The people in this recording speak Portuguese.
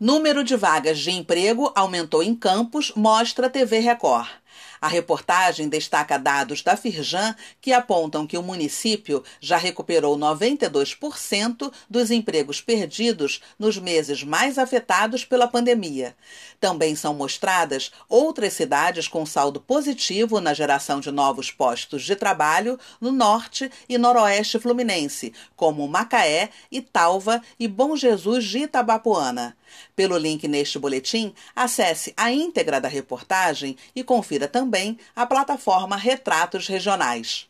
Número de vagas de emprego aumentou em Campos, mostra TV Record. A reportagem destaca dados da Firjan que apontam que o município já recuperou 92% dos empregos perdidos nos meses mais afetados pela pandemia. Também são mostradas outras cidades com saldo positivo na geração de novos postos de trabalho no norte e noroeste fluminense, como Macaé, Italva e Bom Jesus de Itabapuana. Pelo link neste boletim, acesse a íntegra da reportagem e confira também a plataforma Retratos Regionais.